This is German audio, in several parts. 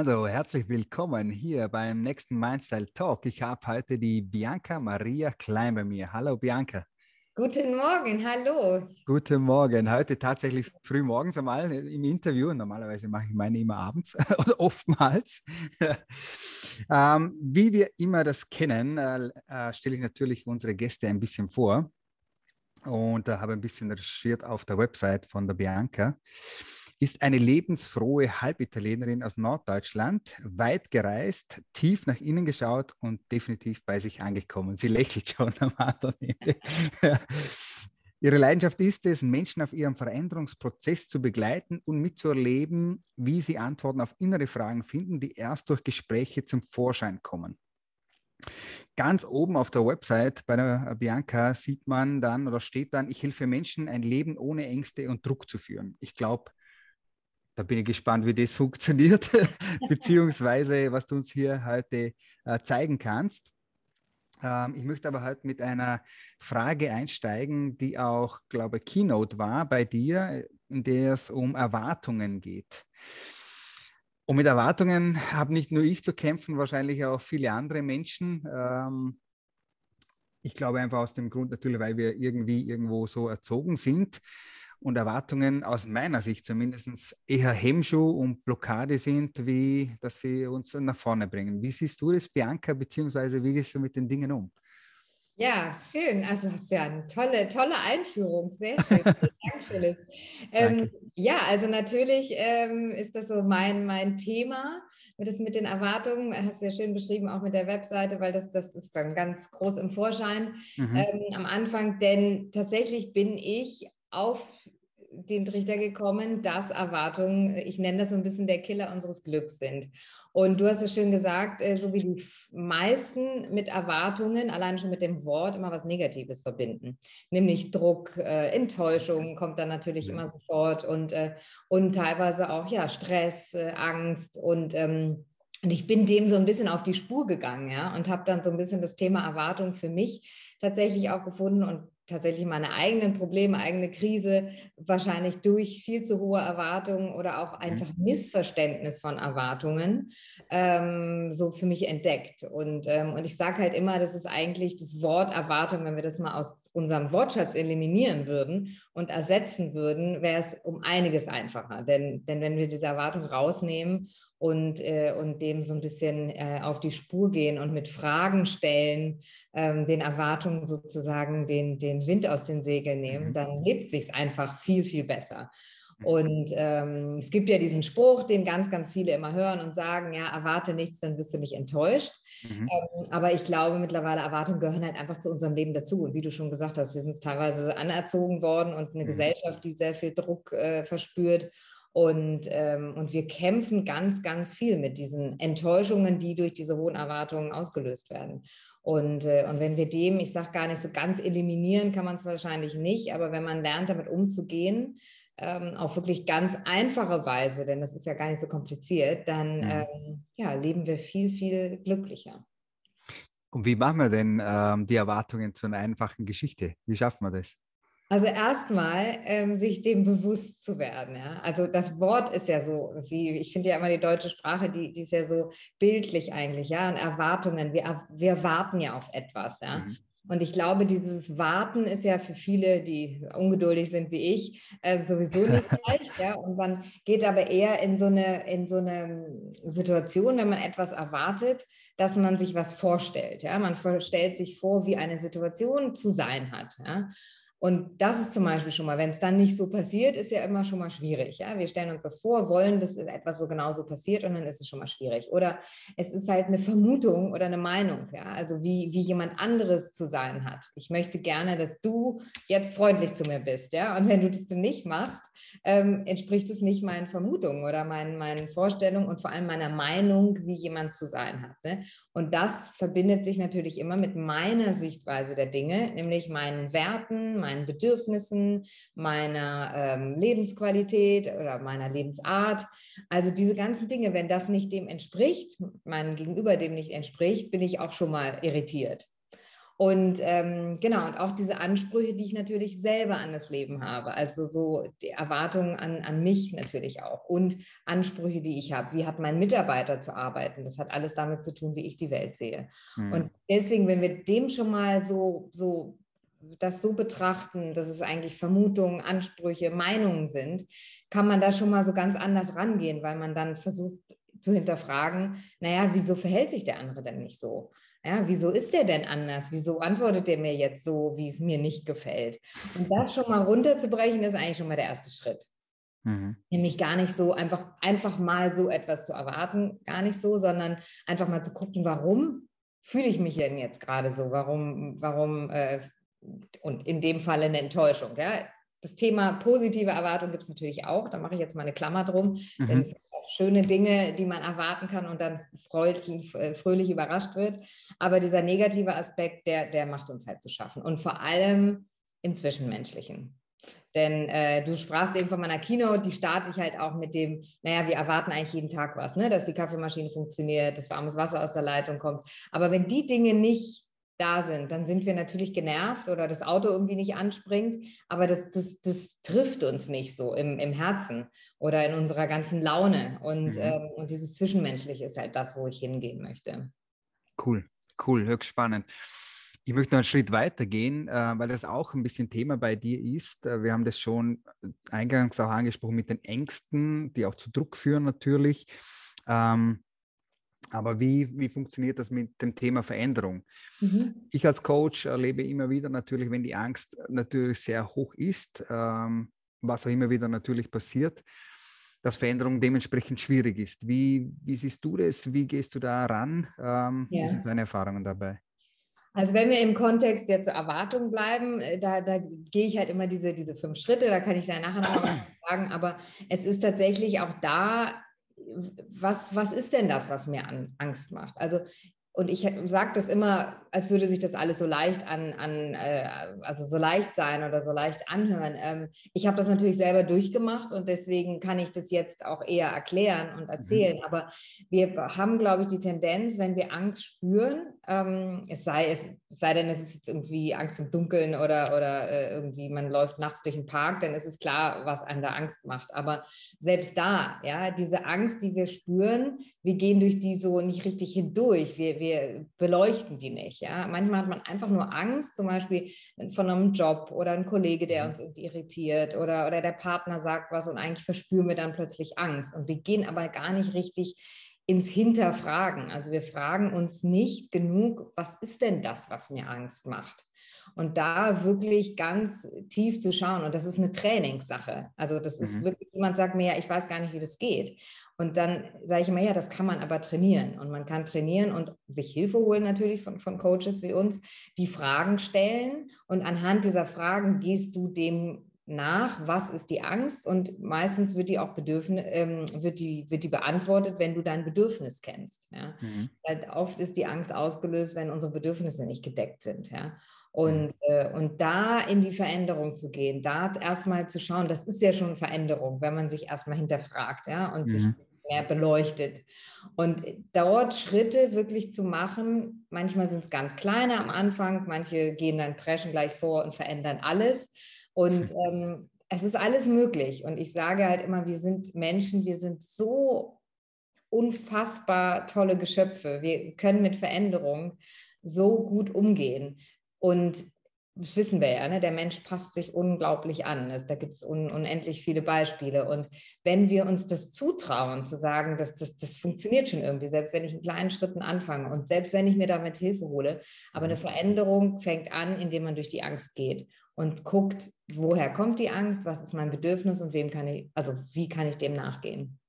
Also, herzlich willkommen hier beim nächsten Mindstyle Talk. Ich habe heute die Bianca Maria Klein bei mir. Hallo Bianca. Guten Morgen, hallo. Guten Morgen. Heute tatsächlich früh morgens einmal im Interview. Normalerweise mache ich meine immer abends oder oftmals. ähm, wie wir immer das kennen, äh, äh, stelle ich natürlich unsere Gäste ein bisschen vor und äh, habe ein bisschen recherchiert auf der Website von der Bianca ist eine lebensfrohe Halbitalienerin aus Norddeutschland, weit gereist, tief nach innen geschaut und definitiv bei sich angekommen. Sie lächelt schon am anderen Ende. Ihre Leidenschaft ist es, Menschen auf ihrem Veränderungsprozess zu begleiten und mitzuerleben, wie sie Antworten auf innere Fragen finden, die erst durch Gespräche zum Vorschein kommen. Ganz oben auf der Website bei der Bianca sieht man dann oder steht dann, ich helfe Menschen, ein Leben ohne Ängste und Druck zu führen. Ich glaube, da bin ich gespannt, wie das funktioniert, beziehungsweise was du uns hier heute äh, zeigen kannst. Ähm, ich möchte aber heute mit einer Frage einsteigen, die auch, glaube ich, Keynote war bei dir, in der es um Erwartungen geht. Und mit Erwartungen habe nicht nur ich zu kämpfen, wahrscheinlich auch viele andere Menschen. Ähm, ich glaube einfach aus dem Grund natürlich, weil wir irgendwie irgendwo so erzogen sind und Erwartungen aus meiner Sicht zumindest eher Hemmschuh und Blockade sind, wie dass sie uns nach vorne bringen. Wie siehst du das, Bianca, beziehungsweise wie gehst du mit den Dingen um? Ja, schön. Also hast ja eine tolle, tolle Einführung. Sehr schön. Dank, Philipp. Ähm, ja, also natürlich ähm, ist das so mein, mein Thema. Das mit den Erwartungen, hast du ja schön beschrieben, auch mit der Webseite, weil das, das ist dann ganz groß im Vorschein mhm. ähm, am Anfang. Denn tatsächlich bin ich auf den Trichter gekommen, dass Erwartungen, ich nenne das so ein bisschen der Killer unseres Glücks sind. Und du hast es schön gesagt, äh, so wie die meisten mit Erwartungen, allein schon mit dem Wort, immer was Negatives verbinden. Nämlich Druck, äh, Enttäuschung kommt dann natürlich ja. immer sofort und, äh, und teilweise auch ja, Stress, äh, Angst und ähm, und ich bin dem so ein bisschen auf die Spur gegangen, ja, und habe dann so ein bisschen das Thema Erwartung für mich tatsächlich auch gefunden und tatsächlich meine eigenen Probleme, eigene Krise wahrscheinlich durch viel zu hohe Erwartungen oder auch einfach Missverständnis von Erwartungen ähm, so für mich entdeckt. Und, ähm, und ich sage halt immer, das ist eigentlich das Wort Erwartung, wenn wir das mal aus unserem Wortschatz eliminieren würden und ersetzen würden, wäre es um einiges einfacher. Denn, denn wenn wir diese Erwartung rausnehmen und, äh, und dem so ein bisschen äh, auf die Spur gehen und mit Fragen stellen, ähm, den Erwartungen sozusagen den, den Wind aus den Segeln nehmen, mhm. dann lebt sich einfach viel, viel besser. Und ähm, es gibt ja diesen Spruch, den ganz, ganz viele immer hören und sagen, ja, erwarte nichts, dann wirst du nicht enttäuscht. Mhm. Ähm, aber ich glaube mittlerweile, Erwartungen gehören halt einfach zu unserem Leben dazu. Und wie du schon gesagt hast, wir sind teilweise anerzogen worden und eine mhm. Gesellschaft, die sehr viel Druck äh, verspürt. Und, ähm, und wir kämpfen ganz, ganz viel mit diesen Enttäuschungen, die durch diese hohen Erwartungen ausgelöst werden. Und, äh, und wenn wir dem, ich sage gar nicht so ganz eliminieren, kann man es wahrscheinlich nicht, aber wenn man lernt, damit umzugehen, ähm, auf wirklich ganz einfache Weise, denn das ist ja gar nicht so kompliziert, dann mhm. ähm, ja, leben wir viel, viel glücklicher. Und wie machen wir denn ähm, die Erwartungen zu einer einfachen Geschichte? Wie schaffen wir das? Also erstmal ähm, sich dem bewusst zu werden. Ja? Also das Wort ist ja so, wie ich finde ja immer die deutsche Sprache, die, die ist ja so bildlich eigentlich, ja, und Erwartungen. Wir, wir warten ja auf etwas, ja. Mhm. Und ich glaube, dieses Warten ist ja für viele, die ungeduldig sind wie ich, äh, sowieso nicht leicht. ja? Und man geht aber eher in so, eine, in so eine Situation, wenn man etwas erwartet, dass man sich was vorstellt. Ja? Man stellt sich vor, wie eine Situation zu sein hat. Ja? Und das ist zum Beispiel schon mal, wenn es dann nicht so passiert, ist ja immer schon mal schwierig. Ja? Wir stellen uns das vor, wollen, dass etwas so genau so passiert und dann ist es schon mal schwierig. Oder es ist halt eine Vermutung oder eine Meinung, ja? also wie, wie jemand anderes zu sein hat. Ich möchte gerne, dass du jetzt freundlich zu mir bist. Ja? Und wenn du das nicht machst, ähm, entspricht es nicht meinen Vermutungen oder meinen, meinen Vorstellungen und vor allem meiner Meinung, wie jemand zu sein hat. Ne? Und das verbindet sich natürlich immer mit meiner Sichtweise der Dinge, nämlich meinen Werten, meinen Bedürfnissen, meiner ähm, Lebensqualität oder meiner Lebensart. Also diese ganzen Dinge, wenn das nicht dem entspricht, meinem Gegenüber dem nicht entspricht, bin ich auch schon mal irritiert. Und ähm, genau, und auch diese Ansprüche, die ich natürlich selber an das Leben habe. Also so die Erwartungen an, an mich natürlich auch und Ansprüche, die ich habe. Wie hat mein Mitarbeiter zu arbeiten? Das hat alles damit zu tun, wie ich die Welt sehe. Mhm. Und deswegen, wenn wir dem schon mal so, so das so betrachten, dass es eigentlich Vermutungen, Ansprüche, Meinungen sind, kann man da schon mal so ganz anders rangehen, weil man dann versucht zu hinterfragen, naja, wieso verhält sich der andere denn nicht so? Ja, wieso ist der denn anders? Wieso antwortet der mir jetzt so, wie es mir nicht gefällt? Und das schon mal runterzubrechen, ist eigentlich schon mal der erste Schritt. Mhm. Nämlich gar nicht so einfach, einfach mal so etwas zu erwarten, gar nicht so, sondern einfach mal zu gucken, warum fühle ich mich denn jetzt gerade so? Warum, warum, äh, und in dem Fall eine Enttäuschung, ja? Das Thema positive Erwartung gibt es natürlich auch. Da mache ich jetzt mal eine Klammer drum. Mhm. Denn es schöne Dinge, die man erwarten kann und dann freudig, äh, fröhlich überrascht wird. Aber dieser negative Aspekt, der, der macht uns halt zu schaffen. Und vor allem im Zwischenmenschlichen. Denn äh, du sprachst eben von meiner Keynote, die starte ich halt auch mit dem, naja, wir erwarten eigentlich jeden Tag was, ne? dass die Kaffeemaschine funktioniert, dass warmes Wasser aus der Leitung kommt. Aber wenn die Dinge nicht da sind, dann sind wir natürlich genervt oder das Auto irgendwie nicht anspringt, aber das, das, das trifft uns nicht so im, im Herzen oder in unserer ganzen Laune. Und, mhm. ähm, und dieses Zwischenmenschliche ist halt das, wo ich hingehen möchte. Cool, cool, höchst spannend. Ich möchte noch einen Schritt weiter gehen, äh, weil das auch ein bisschen Thema bei dir ist. Äh, wir haben das schon eingangs auch angesprochen mit den Ängsten, die auch zu Druck führen natürlich. Ähm, aber wie, wie funktioniert das mit dem Thema Veränderung? Mhm. Ich als Coach erlebe immer wieder natürlich, wenn die Angst natürlich sehr hoch ist, ähm, was auch immer wieder natürlich passiert, dass Veränderung dementsprechend schwierig ist. Wie, wie siehst du das? Wie gehst du da ran? Ähm, ja. Wie sind deine Erfahrungen dabei? Also wenn wir im Kontext jetzt Erwartung bleiben, äh, da, da gehe ich halt immer diese, diese fünf Schritte, da kann ich da nachher noch sagen, aber es ist tatsächlich auch da was, was ist denn das, was mir an, Angst macht? Also und ich sage das immer, als würde sich das alles so leicht an, an äh, also so leicht sein oder so leicht anhören. Ähm, ich habe das natürlich selber durchgemacht und deswegen kann ich das jetzt auch eher erklären und erzählen. Mhm. Aber wir haben, glaube ich, die Tendenz, wenn wir Angst spüren, ähm, es sei es, es sei denn, es ist jetzt irgendwie Angst im Dunkeln oder, oder äh, irgendwie man läuft nachts durch den Park, dann ist es klar, was einem da Angst macht. Aber selbst da, ja, diese Angst, die wir spüren, wir gehen durch die so nicht richtig hindurch. Wir, wir beleuchten die nicht. Ja? Manchmal hat man einfach nur Angst, zum Beispiel von einem Job oder ein Kollege, der mhm. uns irgendwie irritiert oder, oder der Partner sagt was und eigentlich verspüren wir dann plötzlich Angst. Und wir gehen aber gar nicht richtig ins Hinterfragen. Also wir fragen uns nicht genug, was ist denn das, was mir Angst macht? Und da wirklich ganz tief zu schauen. Und das ist eine Trainingssache. Also das ist mhm. wirklich, jemand sagt mir, ja, ich weiß gar nicht, wie das geht. Und dann sage ich immer, ja, das kann man aber trainieren. Und man kann trainieren und sich Hilfe holen natürlich von, von Coaches wie uns, die Fragen stellen. Und anhand dieser Fragen gehst du dem nach, was ist die Angst? Und meistens wird die auch Bedürfnis, ähm, wird, die, wird die beantwortet, wenn du dein Bedürfnis kennst. Ja? Mhm. Oft ist die Angst ausgelöst, wenn unsere Bedürfnisse nicht gedeckt sind. Ja? Und, mhm. äh, und da in die Veränderung zu gehen, da erstmal zu schauen, das ist ja schon Veränderung, wenn man sich erstmal hinterfragt, ja, und mhm. sich mehr beleuchtet. Und dort Schritte wirklich zu machen, manchmal sind es ganz kleine am Anfang, manche gehen dann preschen gleich vor und verändern alles. Und ähm, es ist alles möglich. Und ich sage halt immer, wir sind Menschen, wir sind so unfassbar tolle Geschöpfe. Wir können mit Veränderung so gut umgehen. Und das wissen wir ja, ne? der Mensch passt sich unglaublich an. Da gibt es un unendlich viele Beispiele. Und wenn wir uns das zutrauen, zu sagen, dass das, das funktioniert schon irgendwie, selbst wenn ich in kleinen Schritten anfange und selbst wenn ich mir damit Hilfe hole, aber eine mhm. Veränderung fängt an, indem man durch die Angst geht und guckt, woher kommt die Angst, was ist mein Bedürfnis und wem kann ich, also wie kann ich dem nachgehen.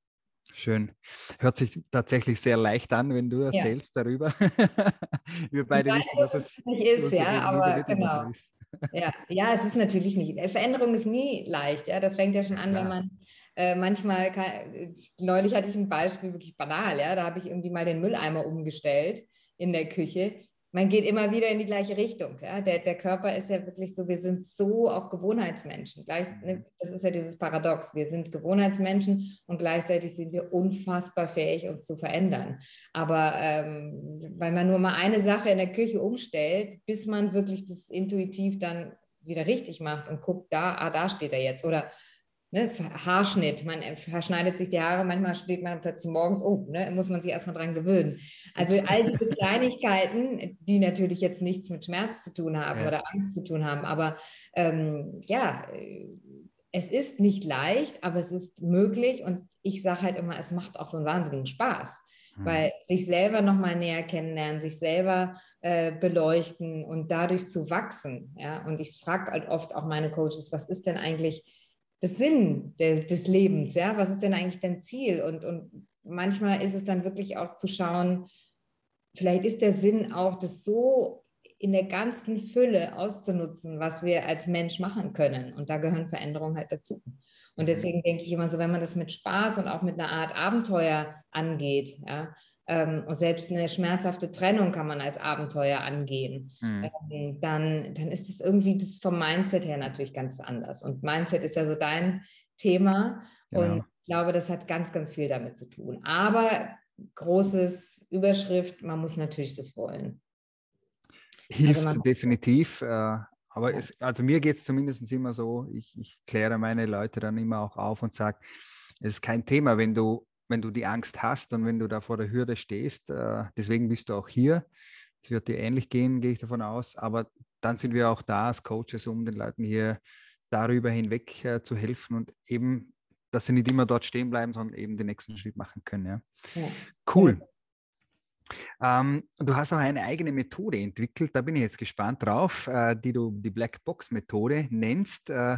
Schön. Hört sich tatsächlich sehr leicht an, wenn du erzählst ja. darüber. Wir beide weiß, wissen, dass es nicht ist, ja, aber genau. ja, ja, es ist natürlich nicht. Veränderung ist nie leicht, ja. Das fängt ja schon an, ja. wenn man äh, manchmal, kann, neulich hatte ich ein Beispiel, wirklich banal, ja. Da habe ich irgendwie mal den Mülleimer umgestellt in der Küche. Man geht immer wieder in die gleiche Richtung. Ja? Der, der Körper ist ja wirklich so, wir sind so auch Gewohnheitsmenschen. Gleich, ne, das ist ja dieses Paradox. Wir sind Gewohnheitsmenschen und gleichzeitig sind wir unfassbar fähig, uns zu verändern. Aber ähm, weil man nur mal eine Sache in der Küche umstellt, bis man wirklich das intuitiv dann wieder richtig macht und guckt, da, ah, da steht er jetzt. Oder ne, Haarschnitt, man verschneidet sich die Haare, manchmal steht man plötzlich morgens, oh, ne, muss man sich erstmal dran gewöhnen. Also all diese Kleinigkeiten, die natürlich jetzt nichts mit Schmerz zu tun haben ja. oder Angst zu tun haben, aber ähm, ja, es ist nicht leicht, aber es ist möglich und ich sage halt immer, es macht auch so einen wahnsinnigen Spaß. Hm. Weil sich selber nochmal näher kennenlernen, sich selber äh, beleuchten und dadurch zu wachsen. Ja? Und ich frage halt oft auch meine Coaches, was ist denn eigentlich das Sinn de, des Lebens, ja, was ist denn eigentlich dein Ziel? Und, und manchmal ist es dann wirklich auch zu schauen, vielleicht ist der Sinn auch, das so in der ganzen Fülle auszunutzen, was wir als Mensch machen können. Und da gehören Veränderungen halt dazu. Und mhm. deswegen denke ich immer so, wenn man das mit Spaß und auch mit einer Art Abenteuer angeht, ja, und selbst eine schmerzhafte Trennung kann man als Abenteuer angehen, mhm. ähm, dann, dann ist es irgendwie das vom Mindset her natürlich ganz anders. Und Mindset ist ja so dein Thema genau. und ich glaube, das hat ganz, ganz viel damit zu tun. Aber großes Überschrift, man muss natürlich das wollen. Hilft also definitiv. Äh, aber ja. es, also mir geht es zumindest immer so, ich, ich kläre meine Leute dann immer auch auf und sage, es ist kein Thema, wenn du wenn du die Angst hast und wenn du da vor der Hürde stehst. Äh, deswegen bist du auch hier. Es wird dir ähnlich gehen, gehe ich davon aus. Aber dann sind wir auch da als Coaches, um den Leuten hier darüber hinweg äh, zu helfen und eben, dass sie nicht immer dort stehen bleiben, sondern eben den nächsten Schritt machen können. Ja. ja. Cool. Ähm, du hast auch eine eigene Methode entwickelt, da bin ich jetzt gespannt drauf, äh, die du die Black Box Methode nennst. Äh,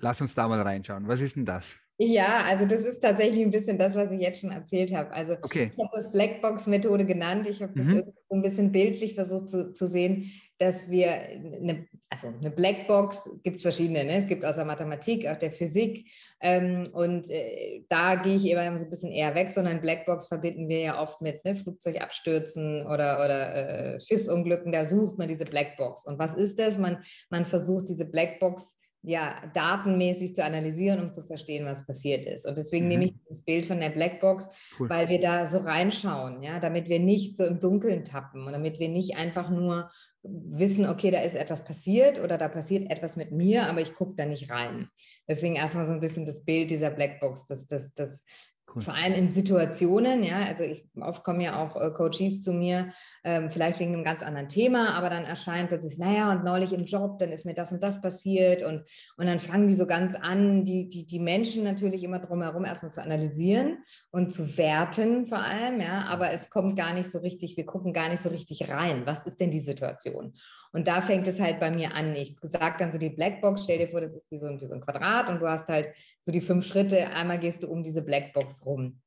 lass uns da mal reinschauen. Was ist denn das? Ja, also das ist tatsächlich ein bisschen das, was ich jetzt schon erzählt habe. Also okay. ich habe das Blackbox-Methode genannt. Ich habe das mhm. so ein bisschen bildlich versucht zu, zu sehen, dass wir eine, also eine Blackbox gibt es verschiedene. Ne? Es gibt aus der Mathematik, auch der Physik. Ähm, und äh, da gehe ich eben so ein bisschen eher weg, sondern Blackbox verbinden wir ja oft mit ne? Flugzeugabstürzen oder, oder äh, Schiffsunglücken. Da sucht man diese Blackbox. Und was ist das? Man, man versucht diese Blackbox ja, datenmäßig zu analysieren, um zu verstehen, was passiert ist. Und deswegen mhm. nehme ich dieses Bild von der Blackbox, cool. weil wir da so reinschauen, ja, damit wir nicht so im Dunkeln tappen und damit wir nicht einfach nur wissen, okay, da ist etwas passiert oder da passiert etwas mit mir, aber ich gucke da nicht rein. Deswegen erstmal so ein bisschen das Bild dieser Blackbox, das, das, das Cool. Vor allem in Situationen, ja, also ich, oft kommen ja auch äh, Coaches zu mir, ähm, vielleicht wegen einem ganz anderen Thema, aber dann erscheint plötzlich, naja, und neulich im Job, dann ist mir das und das passiert und, und dann fangen die so ganz an, die, die, die Menschen natürlich immer drumherum erstmal zu analysieren und zu werten vor allem, ja, aber es kommt gar nicht so richtig, wir gucken gar nicht so richtig rein, was ist denn die Situation? Und da fängt es halt bei mir an. Ich sage dann so die Blackbox, stell dir vor, das ist wie so, wie so ein Quadrat und du hast halt so die fünf Schritte. Einmal gehst du um diese Blackbox rum.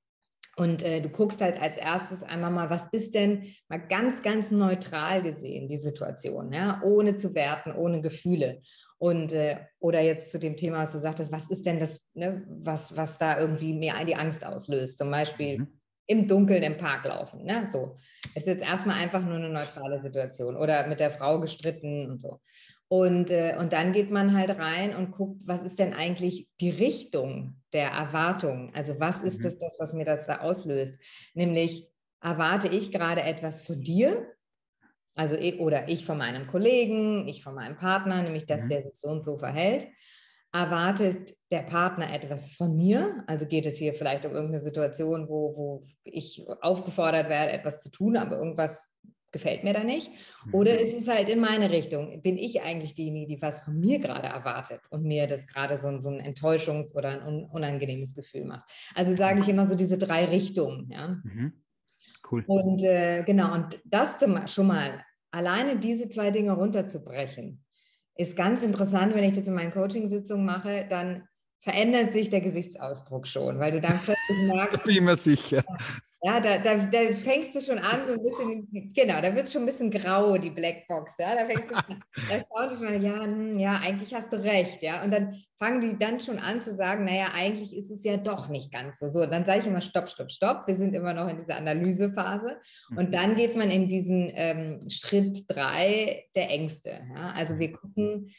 Und äh, du guckst halt als erstes einmal mal, was ist denn mal ganz, ganz neutral gesehen, die Situation, ja, ohne zu werten, ohne Gefühle. Und äh, oder jetzt zu dem Thema, was du sagtest, was ist denn das, ne, was, was da irgendwie mehr die Angst auslöst? Zum Beispiel, mhm im Dunkeln im Park laufen. Ne? So. Ist jetzt erstmal einfach nur eine neutrale Situation oder mit der Frau gestritten und so. Und, äh, und dann geht man halt rein und guckt, was ist denn eigentlich die Richtung der Erwartung? Also was ist mhm. das, das, was mir das da auslöst? Nämlich, erwarte ich gerade etwas von dir? Also, oder ich von meinem Kollegen, ich von meinem Partner, nämlich, dass mhm. der sich so und so verhält erwartet der Partner etwas von mir? Also geht es hier vielleicht um irgendeine Situation, wo, wo ich aufgefordert werde, etwas zu tun, aber irgendwas gefällt mir da nicht? Oder mhm. ist es halt in meine Richtung? Bin ich eigentlich diejenige, die was von mir gerade erwartet und mir das gerade so, so ein Enttäuschungs- oder ein unangenehmes Gefühl macht? Also sage ich immer so diese drei Richtungen. Ja? Mhm. Cool. Und äh, genau, und das zum, schon mal, alleine diese zwei Dinge runterzubrechen, ist ganz interessant, wenn ich das in meinen Coaching-Sitzungen mache, dann verändert sich der Gesichtsausdruck schon, weil du dann plötzlich merkst. Bin mir sicher. Ja, da, da, da, fängst du schon an, so ein bisschen, genau, da wird es schon ein bisschen grau, die Blackbox, ja, da fängst du schon an, da schaut ich mal, ja, hm, ja, eigentlich hast du recht, ja, und dann fangen die dann schon an zu sagen, naja, eigentlich ist es ja doch nicht ganz so. So, dann sage ich immer, stopp, stopp, stopp, wir sind immer noch in dieser Analysephase und mhm. dann geht man in diesen ähm, Schritt drei der Ängste, ja, also wir gucken,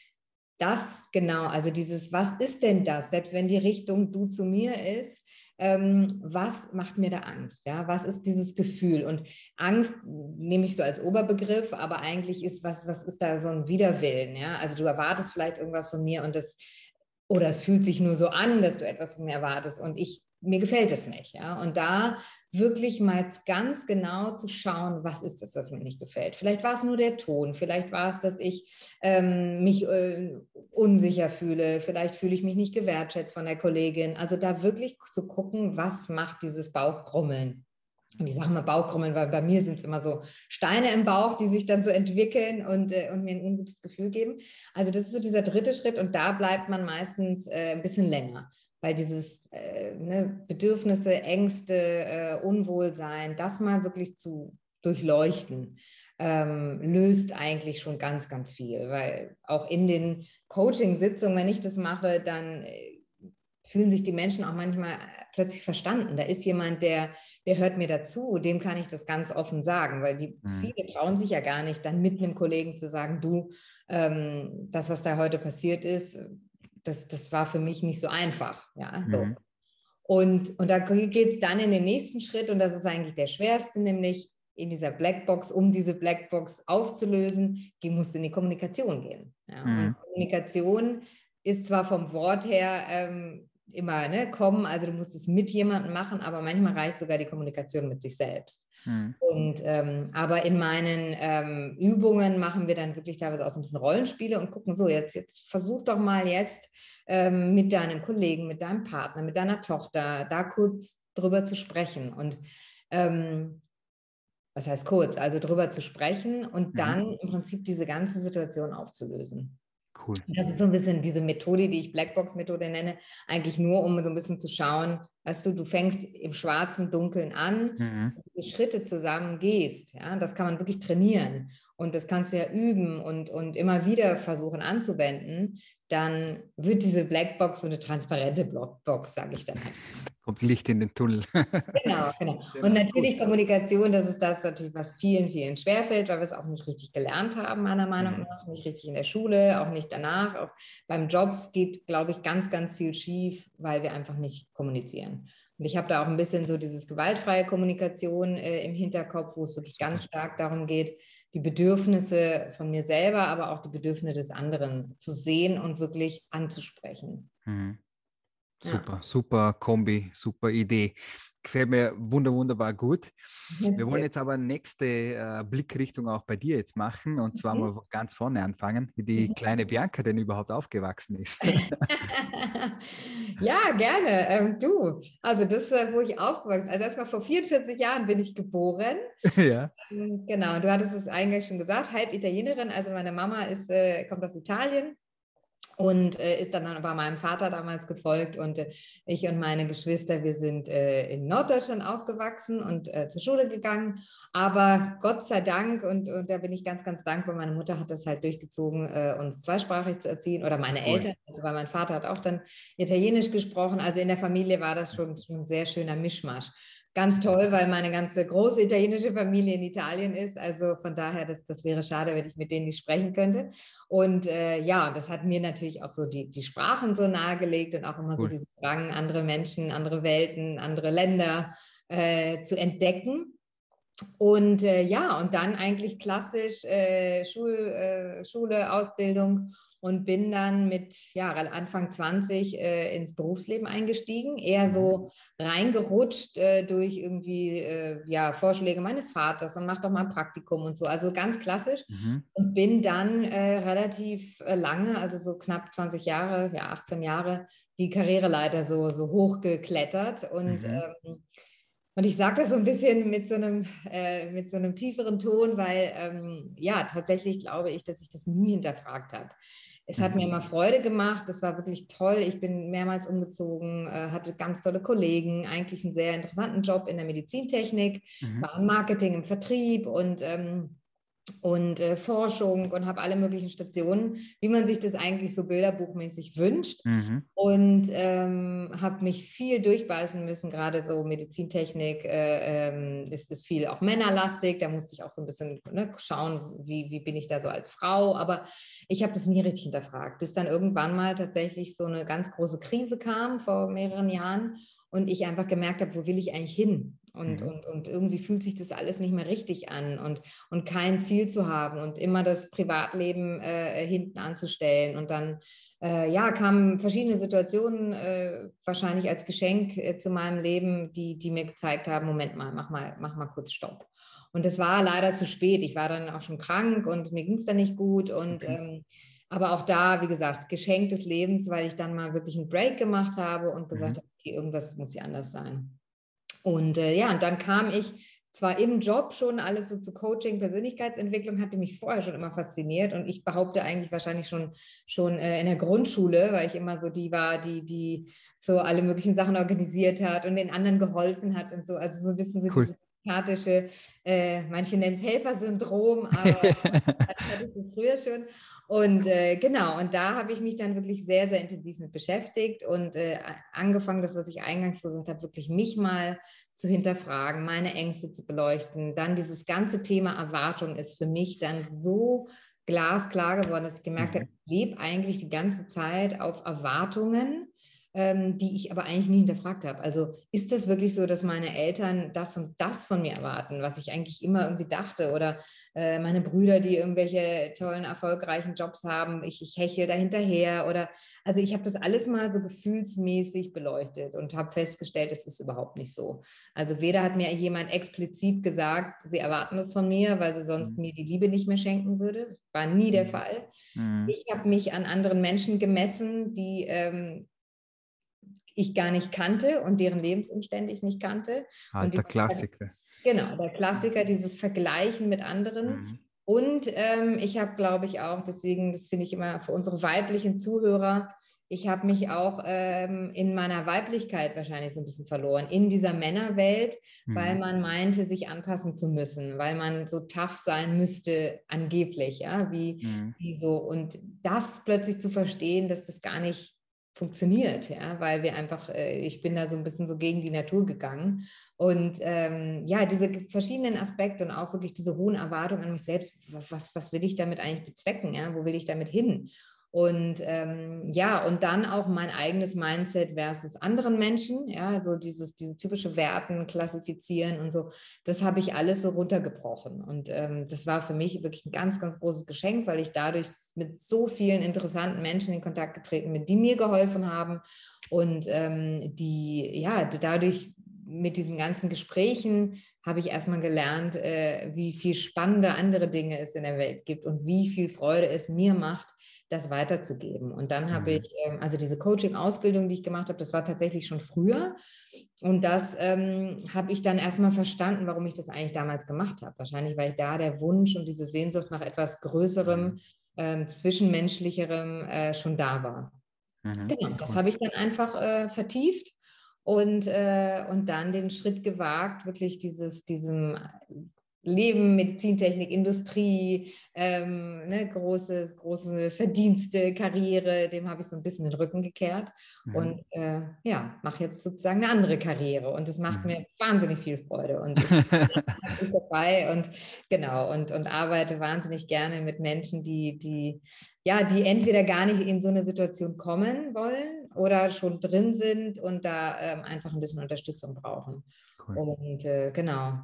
das genau, also dieses, was ist denn das, selbst wenn die Richtung du zu mir ist, ähm, was macht mir da Angst? Ja, was ist dieses Gefühl? Und Angst nehme ich so als Oberbegriff, aber eigentlich ist was, was ist da so ein Widerwillen? Ja, also du erwartest vielleicht irgendwas von mir und das oder es fühlt sich nur so an, dass du etwas von mir erwartest und ich mir gefällt es nicht. Ja? Und da wirklich mal ganz genau zu schauen, was ist das, was mir nicht gefällt. Vielleicht war es nur der Ton, vielleicht war es, dass ich ähm, mich äh, unsicher fühle, vielleicht fühle ich mich nicht gewertschätzt von der Kollegin. Also da wirklich zu gucken, was macht dieses Bauchkrummeln. Und ich sage mal Bauchkrummeln, weil bei mir sind es immer so Steine im Bauch, die sich dann so entwickeln und, äh, und mir ein ungutes Gefühl geben. Also das ist so dieser dritte Schritt und da bleibt man meistens äh, ein bisschen länger weil dieses äh, ne, Bedürfnisse, Ängste, äh, Unwohlsein, das mal wirklich zu durchleuchten, ähm, löst eigentlich schon ganz, ganz viel. Weil auch in den Coaching-Sitzungen, wenn ich das mache, dann äh, fühlen sich die Menschen auch manchmal plötzlich verstanden. Da ist jemand, der, der hört mir dazu, dem kann ich das ganz offen sagen, weil die mhm. viele trauen sich ja gar nicht, dann mit einem Kollegen zu sagen, du, ähm, das, was da heute passiert ist, das, das war für mich nicht so einfach. Ja, so. Mhm. Und, und da geht es dann in den nächsten Schritt und das ist eigentlich der schwerste, nämlich in dieser Blackbox, um diese Blackbox aufzulösen, muss in die Kommunikation gehen. Ja. Mhm. Kommunikation ist zwar vom Wort her ähm, immer ne, kommen, also du musst es mit jemandem machen, aber manchmal reicht sogar die Kommunikation mit sich selbst. Mhm. Und, ähm, aber in meinen ähm, Übungen machen wir dann wirklich teilweise auch so ein bisschen Rollenspiele und gucken so, jetzt, jetzt versuch doch mal jetzt ähm, mit deinem Kollegen, mit deinem Partner, mit deiner Tochter da kurz drüber zu sprechen. Und ähm, was heißt kurz? Also drüber zu sprechen und mhm. dann im Prinzip diese ganze Situation aufzulösen. Cool. Das ist so ein bisschen diese Methode, die ich Blackbox-Methode nenne, eigentlich nur, um so ein bisschen zu schauen, weißt du, du fängst im schwarzen Dunkeln an, mhm. Schritte zusammen gehst. Ja, das kann man wirklich trainieren. Und das kannst du ja üben und, und immer wieder versuchen anzuwenden, dann wird diese Blackbox so eine transparente Blockbox, sage ich dann halt. Kommt Licht in den Tunnel. genau, genau. Und natürlich Kommunikation, das ist das natürlich, was vielen, vielen schwerfällt, weil wir es auch nicht richtig gelernt haben, meiner Meinung mhm. nach, nicht richtig in der Schule, auch nicht danach. Auch beim Job geht, glaube ich, ganz, ganz viel schief, weil wir einfach nicht kommunizieren. Und ich habe da auch ein bisschen so dieses gewaltfreie Kommunikation äh, im Hinterkopf, wo es wirklich ganz stark darum geht, die Bedürfnisse von mir selber, aber auch die Bedürfnisse des anderen zu sehen und wirklich anzusprechen. Mhm. Super, ja. super Kombi, super Idee. Gefällt mir wunder, wunderbar gut. Wir wollen jetzt aber nächste äh, Blickrichtung auch bei dir jetzt machen und zwar mhm. mal ganz vorne anfangen, wie die mhm. kleine Bianca denn überhaupt aufgewachsen ist. ja, gerne. Ähm, du, also das, äh, wo ich aufgewachsen also erstmal vor 44 Jahren bin ich geboren. ja. Ähm, genau, du hattest es eigentlich schon gesagt, halb Italienerin, also meine Mama ist, äh, kommt aus Italien und äh, ist dann bei meinem Vater damals gefolgt und äh, ich und meine Geschwister, wir sind äh, in Norddeutschland aufgewachsen und äh, zur Schule gegangen, aber Gott sei Dank und, und da bin ich ganz, ganz dankbar, meine Mutter hat das halt durchgezogen, äh, uns zweisprachig zu erziehen oder meine Eltern, also weil mein Vater hat auch dann Italienisch gesprochen, also in der Familie war das schon, schon ein sehr schöner Mischmasch ganz toll, weil meine ganze große italienische Familie in Italien ist. Also von daher, das, das wäre schade, wenn ich mit denen nicht sprechen könnte. Und äh, ja, das hat mir natürlich auch so die, die Sprachen so nahegelegt und auch immer cool. so diesen Drang, andere Menschen, andere Welten, andere Länder äh, zu entdecken. Und äh, ja, und dann eigentlich klassisch äh, Schul, äh, Schule, Ausbildung und bin dann mit ja, Anfang 20 äh, ins Berufsleben eingestiegen, eher so mhm. reingerutscht äh, durch irgendwie äh, ja, Vorschläge meines Vaters und mach doch mal ein Praktikum und so, also ganz klassisch mhm. und bin dann äh, relativ äh, lange, also so knapp 20 Jahre, ja 18 Jahre, die Karriereleiter so, so hochgeklettert und mhm. ähm, Und ich sage das so ein bisschen mit so einem, äh, mit so einem tieferen Ton, weil ähm, ja, tatsächlich glaube ich, dass ich das nie hinterfragt habe. Es hat mir mhm. immer Freude gemacht, das war wirklich toll. Ich bin mehrmals umgezogen, äh, hatte ganz tolle Kollegen, eigentlich einen sehr interessanten Job in der Medizintechnik, mhm. war im Marketing, im Vertrieb und ähm, und äh, Forschung und habe alle möglichen Stationen, wie man sich das eigentlich so bilderbuchmäßig wünscht. Mhm. Und ähm, habe mich viel durchbeißen müssen, gerade so Medizintechnik äh, ähm, ist, ist viel auch männerlastig. Da musste ich auch so ein bisschen ne, schauen, wie, wie bin ich da so als Frau. Aber ich habe das nie richtig hinterfragt, bis dann irgendwann mal tatsächlich so eine ganz große Krise kam vor mehreren Jahren und ich einfach gemerkt habe, wo will ich eigentlich hin? Und, mhm. und, und irgendwie fühlt sich das alles nicht mehr richtig an und, und kein Ziel zu haben und immer das Privatleben äh, hinten anzustellen. Und dann äh, ja, kamen verschiedene Situationen äh, wahrscheinlich als Geschenk äh, zu meinem Leben, die, die mir gezeigt haben, Moment mal, mach mal, mach mal kurz Stopp. Und es war leider zu spät. Ich war dann auch schon krank und mir ging es dann nicht gut. Und okay. ähm, aber auch da, wie gesagt, Geschenk des Lebens, weil ich dann mal wirklich einen Break gemacht habe und gesagt mhm. habe, okay, irgendwas muss hier anders sein. Und äh, ja, und dann kam ich zwar im Job schon alles so zu Coaching, Persönlichkeitsentwicklung, hatte mich vorher schon immer fasziniert und ich behaupte eigentlich wahrscheinlich schon, schon äh, in der Grundschule, weil ich immer so die war, die, die so alle möglichen Sachen organisiert hat und den anderen geholfen hat und so. Also so ein bisschen so cool. dieses sympathische, äh, manche nennen es Helfersyndrom, aber das hatte ich das früher schon. Und äh, genau, und da habe ich mich dann wirklich sehr, sehr intensiv mit beschäftigt und äh, angefangen, das, was ich eingangs gesagt habe, wirklich mich mal zu hinterfragen, meine Ängste zu beleuchten. Dann dieses ganze Thema Erwartung ist für mich dann so glasklar geworden, dass ich gemerkt mhm. habe, ich lebe eigentlich die ganze Zeit auf Erwartungen ähm, die ich aber eigentlich nie hinterfragt habe. Also ist das wirklich so, dass meine Eltern das und das von mir erwarten, was ich eigentlich immer irgendwie dachte? Oder äh, meine Brüder, die irgendwelche tollen, erfolgreichen Jobs haben, ich, ich hechel da hinterher. Oder also ich habe das alles mal so gefühlsmäßig beleuchtet und habe festgestellt, es ist überhaupt nicht so. Also weder hat mir jemand explizit gesagt, sie erwarten das von mir, weil sie sonst mhm. mir die Liebe nicht mehr schenken würde. Das war nie der mhm. Fall. Mhm. Ich habe mich an anderen Menschen gemessen, die ähm, ich gar nicht kannte und deren Lebensumstände ich nicht kannte. Alter Klassiker. Genau, der Klassiker, dieses Vergleichen mit anderen. Mhm. Und ähm, ich habe, glaube ich, auch, deswegen, das finde ich immer für unsere weiblichen Zuhörer, ich habe mich auch ähm, in meiner Weiblichkeit wahrscheinlich so ein bisschen verloren, in dieser Männerwelt, mhm. weil man meinte, sich anpassen zu müssen, weil man so tough sein müsste, angeblich, ja, wie, mhm. wie so. Und das plötzlich zu verstehen, dass das gar nicht funktioniert, ja, weil wir einfach, äh, ich bin da so ein bisschen so gegen die Natur gegangen. Und ähm, ja, diese verschiedenen Aspekte und auch wirklich diese hohen Erwartungen an mich selbst, was, was will ich damit eigentlich bezwecken, ja, wo will ich damit hin? Und ähm, ja, und dann auch mein eigenes Mindset versus anderen Menschen, ja, so dieses, dieses typische Werten, Klassifizieren und so, das habe ich alles so runtergebrochen. Und ähm, das war für mich wirklich ein ganz, ganz großes Geschenk, weil ich dadurch mit so vielen interessanten Menschen in Kontakt getreten bin, die mir geholfen haben und ähm, die, ja, dadurch mit diesen ganzen Gesprächen habe ich erstmal gelernt, äh, wie viel spannende andere Dinge es in der Welt gibt und wie viel Freude es mir macht, das weiterzugeben. Und dann habe mhm. ich, ähm, also diese Coaching-Ausbildung, die ich gemacht habe, das war tatsächlich schon früher. Und das ähm, habe ich dann erstmal verstanden, warum ich das eigentlich damals gemacht habe. Wahrscheinlich, weil ich da der Wunsch und diese Sehnsucht nach etwas Größerem, mhm. ähm, Zwischenmenschlicherem äh, schon da war. Mhm. Genau, das habe ich dann einfach äh, vertieft und, äh, und dann den Schritt gewagt, wirklich dieses, diesem Leben, Medizintechnik, Industrie, ähm, ne, große, große Verdienste, Karriere, dem habe ich so ein bisschen den Rücken gekehrt mhm. und äh, ja, mache jetzt sozusagen eine andere Karriere und es macht mhm. mir wahnsinnig viel Freude und ich bin dabei und genau und, und arbeite wahnsinnig gerne mit Menschen, die, die ja, die entweder gar nicht in so eine Situation kommen wollen oder schon drin sind und da ähm, einfach ein bisschen Unterstützung brauchen. Cool. Und äh, genau.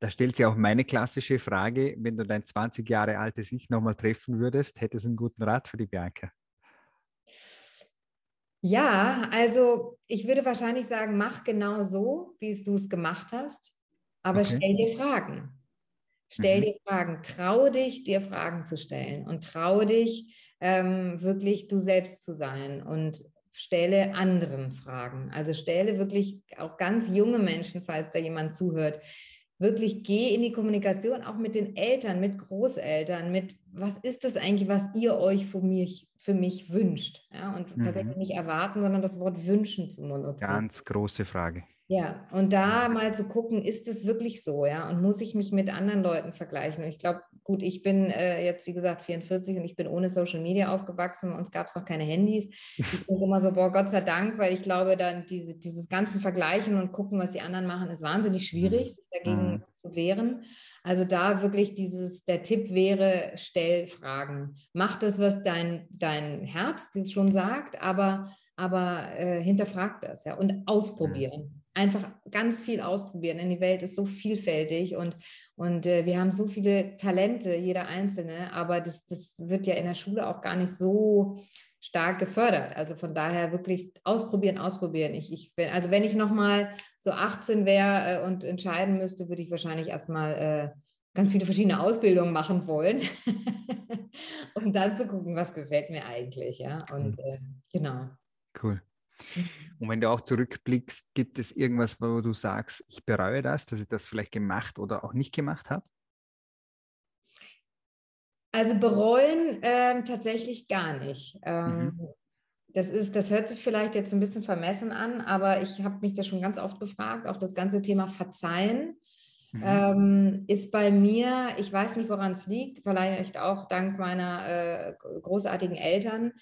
Da stellt sich auch meine klassische Frage, wenn du dein 20 Jahre altes Ich nochmal treffen würdest, hättest du einen guten Rat für die Bianca? Ja, also ich würde wahrscheinlich sagen, mach genau so, wie du es gemacht hast, aber okay. stell dir Fragen. Stell mhm. dir Fragen, trau dich, dir Fragen zu stellen und trau dich, ähm, wirklich du selbst zu sein und stelle anderen Fragen. Also stelle wirklich auch ganz junge Menschen, falls da jemand zuhört, wirklich geh in die Kommunikation auch mit den Eltern, mit Großeltern, mit was ist das eigentlich, was ihr euch für mich, für mich wünscht. Ja? Und mhm. tatsächlich nicht erwarten, sondern das Wort wünschen zu benutzen. Ganz große Frage. Ja, und da mal zu gucken, ist es wirklich so, ja? Und muss ich mich mit anderen Leuten vergleichen? Und ich glaube, gut, ich bin äh, jetzt, wie gesagt, 44 und ich bin ohne Social Media aufgewachsen. Uns gab es noch keine Handys. Ich bin immer so, boah, Gott sei Dank, weil ich glaube, dann diese, dieses ganze Vergleichen und gucken, was die anderen machen, ist wahnsinnig schwierig, sich dagegen mhm. zu wehren. Also da wirklich dieses, der Tipp wäre, stell Fragen. Mach das, was dein, dein Herz das schon sagt, aber, aber äh, hinterfrag das ja, und ausprobieren. Einfach ganz viel ausprobieren, denn die Welt ist so vielfältig und, und äh, wir haben so viele Talente, jeder Einzelne, aber das, das wird ja in der Schule auch gar nicht so stark gefördert. Also von daher wirklich ausprobieren, ausprobieren. Ich, ich bin, also wenn ich nochmal so 18 wäre äh, und entscheiden müsste, würde ich wahrscheinlich erstmal äh, ganz viele verschiedene Ausbildungen machen wollen, um dann zu gucken, was gefällt mir eigentlich. Ja, und äh, genau. Cool. Und wenn du auch zurückblickst, gibt es irgendwas, wo du sagst, ich bereue das, dass ich das vielleicht gemacht oder auch nicht gemacht habe? Also bereuen ähm, tatsächlich gar nicht. Ähm, mhm. Das, ist, das hört sich vielleicht jetzt ein bisschen vermessen an, aber ich habe mich das schon ganz oft gefragt, auch das ganze Thema Verzeihen. Mhm. Ähm, ist bei mir, ich weiß nicht, woran es liegt, vielleicht auch dank meiner äh, großartigen Eltern.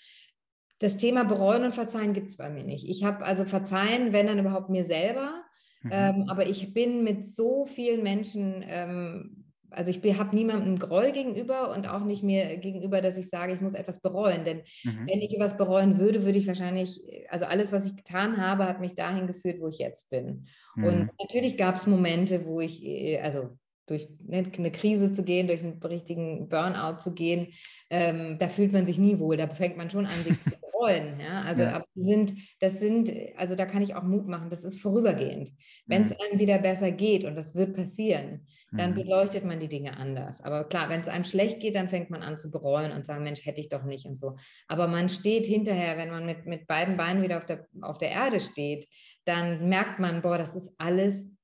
Das Thema Bereuen und Verzeihen gibt es bei mir nicht. Ich habe also Verzeihen, wenn dann überhaupt mir selber. Mhm. Ähm, aber ich bin mit so vielen Menschen ähm, also ich habe niemandem Groll gegenüber und auch nicht mir gegenüber, dass ich sage, ich muss etwas bereuen. Denn mhm. wenn ich etwas bereuen würde, würde ich wahrscheinlich, also alles, was ich getan habe, hat mich dahin geführt, wo ich jetzt bin. Mhm. Und natürlich gab es Momente, wo ich, äh, also durch ne, eine Krise zu gehen, durch einen richtigen Burnout zu gehen, ähm, da fühlt man sich nie wohl. Da fängt man schon an, sich zu bereuen. Ja? Also, ja. sind, das sind, also da kann ich auch Mut machen, das ist vorübergehend. Wenn es mhm. einem wieder besser geht und das wird passieren, dann mhm. beleuchtet man die Dinge anders. Aber klar, wenn es einem schlecht geht, dann fängt man an zu bereuen und sagen, Mensch, hätte ich doch nicht und so. Aber man steht hinterher, wenn man mit, mit beiden Beinen wieder auf der, auf der Erde steht, dann merkt man, boah, das ist alles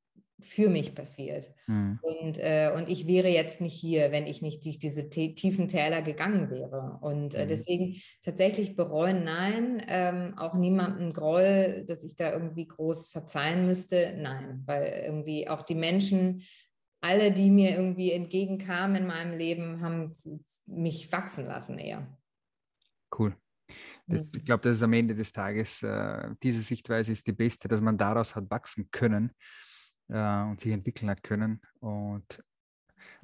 für mich passiert. Mhm. Und, äh, und ich wäre jetzt nicht hier, wenn ich nicht durch diese tiefen Täler gegangen wäre. Und äh, mhm. deswegen tatsächlich bereuen, nein. Ähm, auch niemandem Groll, dass ich da irgendwie groß verzeihen müsste, nein. Weil irgendwie auch die Menschen alle, die mir irgendwie entgegenkamen in meinem Leben, haben mich wachsen lassen eher. Cool. Das, ich glaube, das ist am Ende des Tages, äh, diese Sichtweise ist die beste, dass man daraus hat wachsen können äh, und sich entwickeln hat können. Und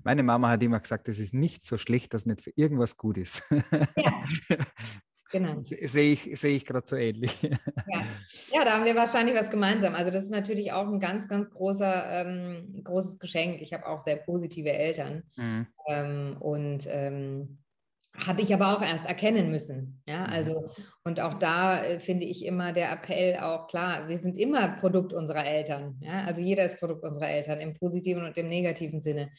meine Mama hat immer gesagt, es ist nicht so schlecht, dass nicht für irgendwas gut ist. Ja. Genau. Sehe ich, seh ich gerade so ähnlich. Ja. ja, da haben wir wahrscheinlich was gemeinsam. Also das ist natürlich auch ein ganz, ganz großer, ähm, großes Geschenk. Ich habe auch sehr positive Eltern. Mhm. Ähm, und ähm, habe ich aber auch erst erkennen müssen. Ja, mhm. also, und auch da äh, finde ich immer der Appell auch klar, wir sind immer Produkt unserer Eltern. Ja, also jeder ist Produkt unserer Eltern im positiven und im negativen Sinne.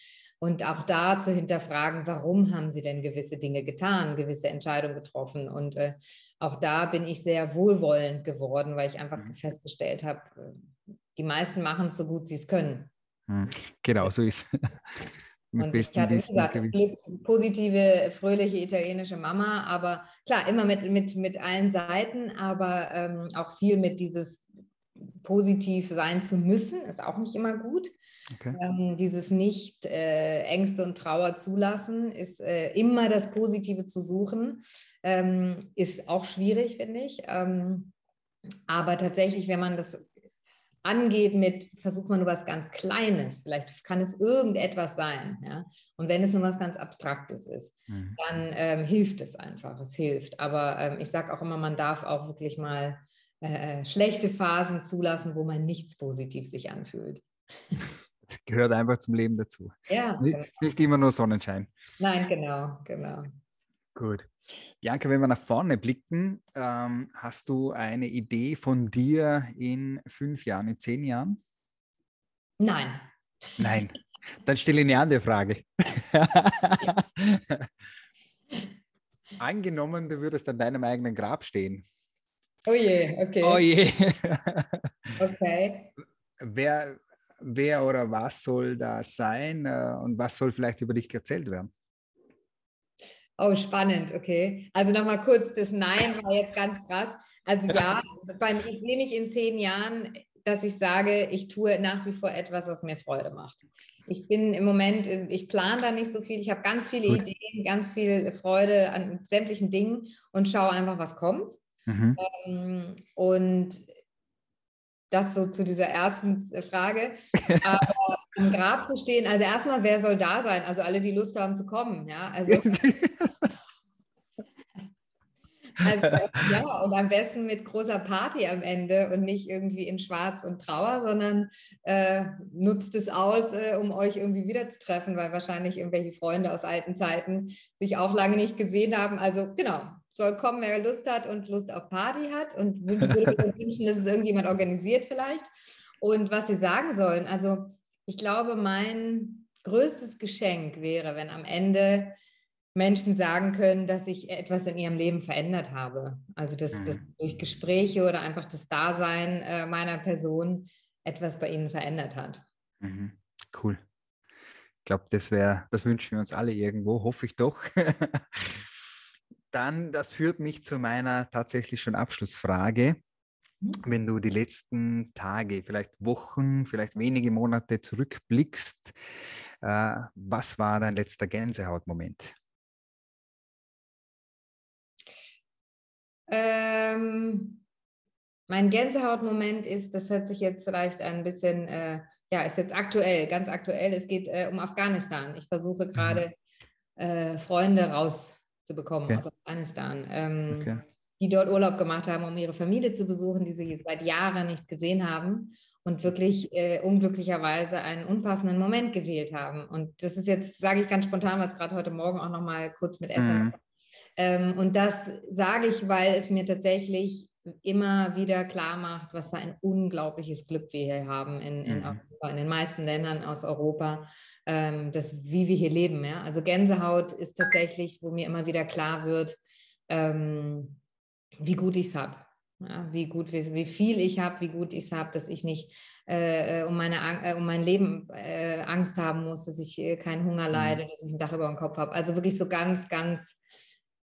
Und auch da zu hinterfragen, warum haben sie denn gewisse Dinge getan, gewisse Entscheidungen getroffen. Und äh, auch da bin ich sehr wohlwollend geworden, weil ich einfach mhm. festgestellt habe, äh, die meisten machen es so gut sie es können. Mhm. Genau, so ist es. Und ich hatte, gesagt, positive, fröhliche italienische Mama, aber klar, immer mit, mit, mit allen Seiten, aber ähm, auch viel mit dieses positiv sein zu müssen, ist auch nicht immer gut. Okay. Ähm, dieses nicht äh, Ängste und Trauer zulassen, ist äh, immer das Positive zu suchen, ähm, ist auch schwierig, finde ich. Ähm, aber tatsächlich, wenn man das angeht mit, versucht man nur was ganz Kleines, vielleicht kann es irgendetwas sein, ja. Und wenn es nur was ganz Abstraktes ist, mhm. dann ähm, hilft es einfach, es hilft. Aber ähm, ich sage auch immer, man darf auch wirklich mal äh, schlechte Phasen zulassen, wo man nichts positiv sich anfühlt. Das gehört einfach zum Leben dazu. Ja. Es ist nicht, genau. nicht immer nur Sonnenschein. Nein, genau, genau. Gut. Bianca, wenn wir nach vorne blicken, ähm, hast du eine Idee von dir in fünf Jahren, in zehn Jahren? Nein. Nein. Dann stelle ich eine andere Frage. Angenommen, du würdest an deinem eigenen Grab stehen. Oh je, okay. Oh je. okay. Wer, wer oder was soll da sein äh, und was soll vielleicht über dich erzählt werden? Oh, spannend, okay. Also nochmal kurz, das Nein war jetzt ganz krass. Also ja, ich sehe mich in zehn Jahren, dass ich sage, ich tue nach wie vor etwas, was mir Freude macht. Ich bin im Moment, ich plane da nicht so viel. Ich habe ganz viele Gut. Ideen, ganz viel Freude an sämtlichen Dingen und schaue einfach, was kommt. Mhm. Ähm, und das so zu dieser ersten Frage. Aber im Grab zu stehen, also erstmal, wer soll da sein? Also alle, die Lust haben zu kommen, ja. Also, also ja, und am besten mit großer Party am Ende und nicht irgendwie in Schwarz und Trauer, sondern äh, nutzt es aus, äh, um euch irgendwie wiederzutreffen, weil wahrscheinlich irgendwelche Freunde aus alten Zeiten sich auch lange nicht gesehen haben. Also genau, soll kommen, wer Lust hat und Lust auf Party hat und wünschen, dass es irgendjemand organisiert vielleicht. Und was sie sagen sollen, also ich glaube, mein größtes Geschenk wäre, wenn am Ende Menschen sagen können, dass ich etwas in ihrem Leben verändert habe. Also dass, dass mhm. durch Gespräche oder einfach das Dasein äh, meiner Person etwas bei ihnen verändert hat. Mhm. Cool. Ich glaube, das wäre, das wünschen wir uns alle irgendwo, hoffe ich doch. Dann, das führt mich zu meiner tatsächlich schon Abschlussfrage. Mhm. Wenn du die letzten Tage, vielleicht Wochen, vielleicht wenige Monate zurückblickst, äh, was war dein letzter Gänsehautmoment? Ähm, mein Gänsehautmoment ist, das hört sich jetzt vielleicht ein bisschen, äh, ja, ist jetzt aktuell, ganz aktuell. Es geht äh, um Afghanistan. Ich versuche mhm. gerade äh, Freunde rauszubekommen okay. aus Afghanistan, ähm, okay. Die dort Urlaub gemacht haben, um ihre Familie zu besuchen, die sie seit Jahren nicht gesehen haben und wirklich äh, unglücklicherweise einen unpassenden Moment gewählt haben. Und das ist jetzt, sage ich ganz spontan, weil es gerade heute Morgen auch noch mal kurz mit Essen mhm. Ähm, und das sage ich, weil es mir tatsächlich immer wieder klar macht, was für ein unglaubliches Glück wir hier haben in, in, mhm. Europa, in den meisten Ländern aus Europa, ähm, das, wie wir hier leben. Ja? Also Gänsehaut ist tatsächlich, wo mir immer wieder klar wird, ähm, wie gut ich es habe. Ja, wie gut, wie, wie viel ich habe, wie gut ich es habe, dass ich nicht äh, um, meine, äh, um mein Leben äh, Angst haben muss, dass ich äh, keinen Hunger mhm. leide, dass ich ein Dach über dem Kopf habe. Also wirklich so ganz, ganz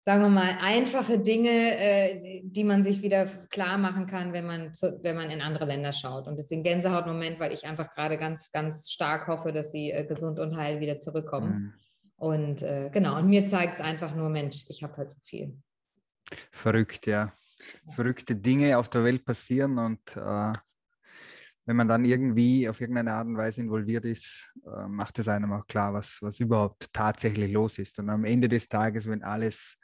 sagen wir mal, einfache Dinge, äh, die man sich wieder klar machen kann, wenn man, zu, wenn man in andere Länder schaut. Und deswegen Gänsehautmoment, weil ich einfach gerade ganz, ganz stark hoffe, dass sie äh, gesund und heil wieder zurückkommen. Mhm. Und äh, genau, und mir zeigt es einfach nur, Mensch, ich habe halt so viel. Verrückt, ja. Verrückte Dinge auf der Welt passieren und äh, wenn man dann irgendwie auf irgendeine Art und Weise involviert ist, äh, macht es einem auch klar, was, was überhaupt tatsächlich los ist. Und am Ende des Tages, wenn alles,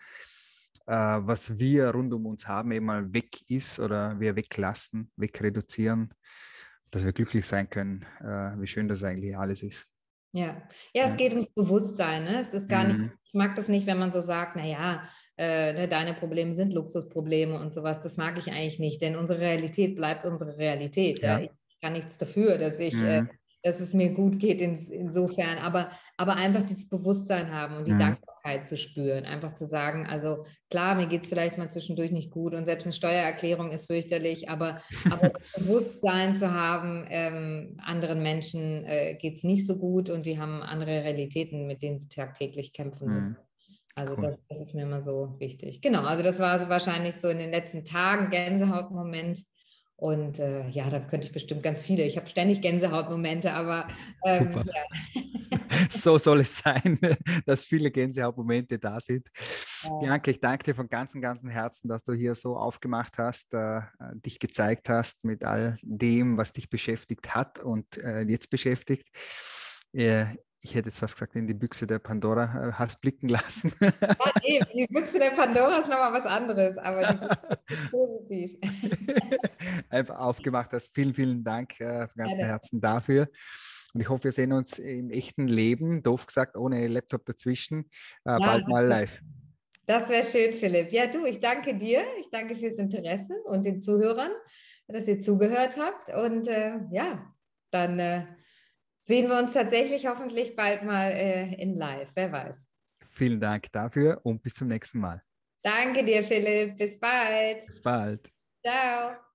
äh, was wir rund um uns haben, eben mal weg ist oder wir weglassen, wegreduzieren, dass wir glücklich sein können, äh, wie schön das eigentlich alles ist. Ja, ja, es geht ums Bewusstsein. Ne? Es ist gar mhm. nicht, ich mag das nicht, wenn man so sagt, naja, äh, ne, deine Probleme sind Luxusprobleme und sowas. Das mag ich eigentlich nicht, denn unsere Realität bleibt unsere Realität. Ja. Ja? kann nichts dafür, dass ich, äh, mhm. äh, dass es mir gut geht in, insofern, aber, aber einfach dieses Bewusstsein haben und die mhm. Dankbarkeit zu spüren, einfach zu sagen, also klar, mir geht es vielleicht mal zwischendurch nicht gut und selbst eine Steuererklärung ist fürchterlich, aber, aber das Bewusstsein zu haben, ähm, anderen Menschen äh, geht es nicht so gut und die haben andere Realitäten, mit denen sie tagtäglich kämpfen müssen. Also cool. das, das, ist mir immer so wichtig. Genau, also das war wahrscheinlich so in den letzten Tagen Gänsehautmoment. Und äh, ja, da könnte ich bestimmt ganz viele. Ich habe ständig Gänsehautmomente, aber ähm, Super. Ja. so soll es sein, dass viele Gänsehautmomente da sind. Ja. Bianca, ich danke dir von ganzem, ganzem Herzen, dass du hier so aufgemacht hast, äh, dich gezeigt hast mit all dem, was dich beschäftigt hat und äh, jetzt beschäftigt. Ich hätte jetzt fast gesagt, in die Büchse der Pandora äh, hast blicken lassen. Ja, eben, die Büchse der Pandora ist nochmal was anderes, aber positiv. Einfach aufgemacht hast. Vielen, vielen Dank äh, von ganzem Herzen dafür. Und ich hoffe, wir sehen uns im echten Leben, doof gesagt, ohne Laptop dazwischen, äh, ja, bald mal live. Das wäre schön, Philipp. Ja, du, ich danke dir. Ich danke fürs Interesse und den Zuhörern, dass ihr zugehört habt. Und äh, ja, dann äh, sehen wir uns tatsächlich hoffentlich bald mal äh, in live. Wer weiß. Vielen Dank dafür und bis zum nächsten Mal. Danke dir, Philipp. Bis bald. Bis bald. Ciao.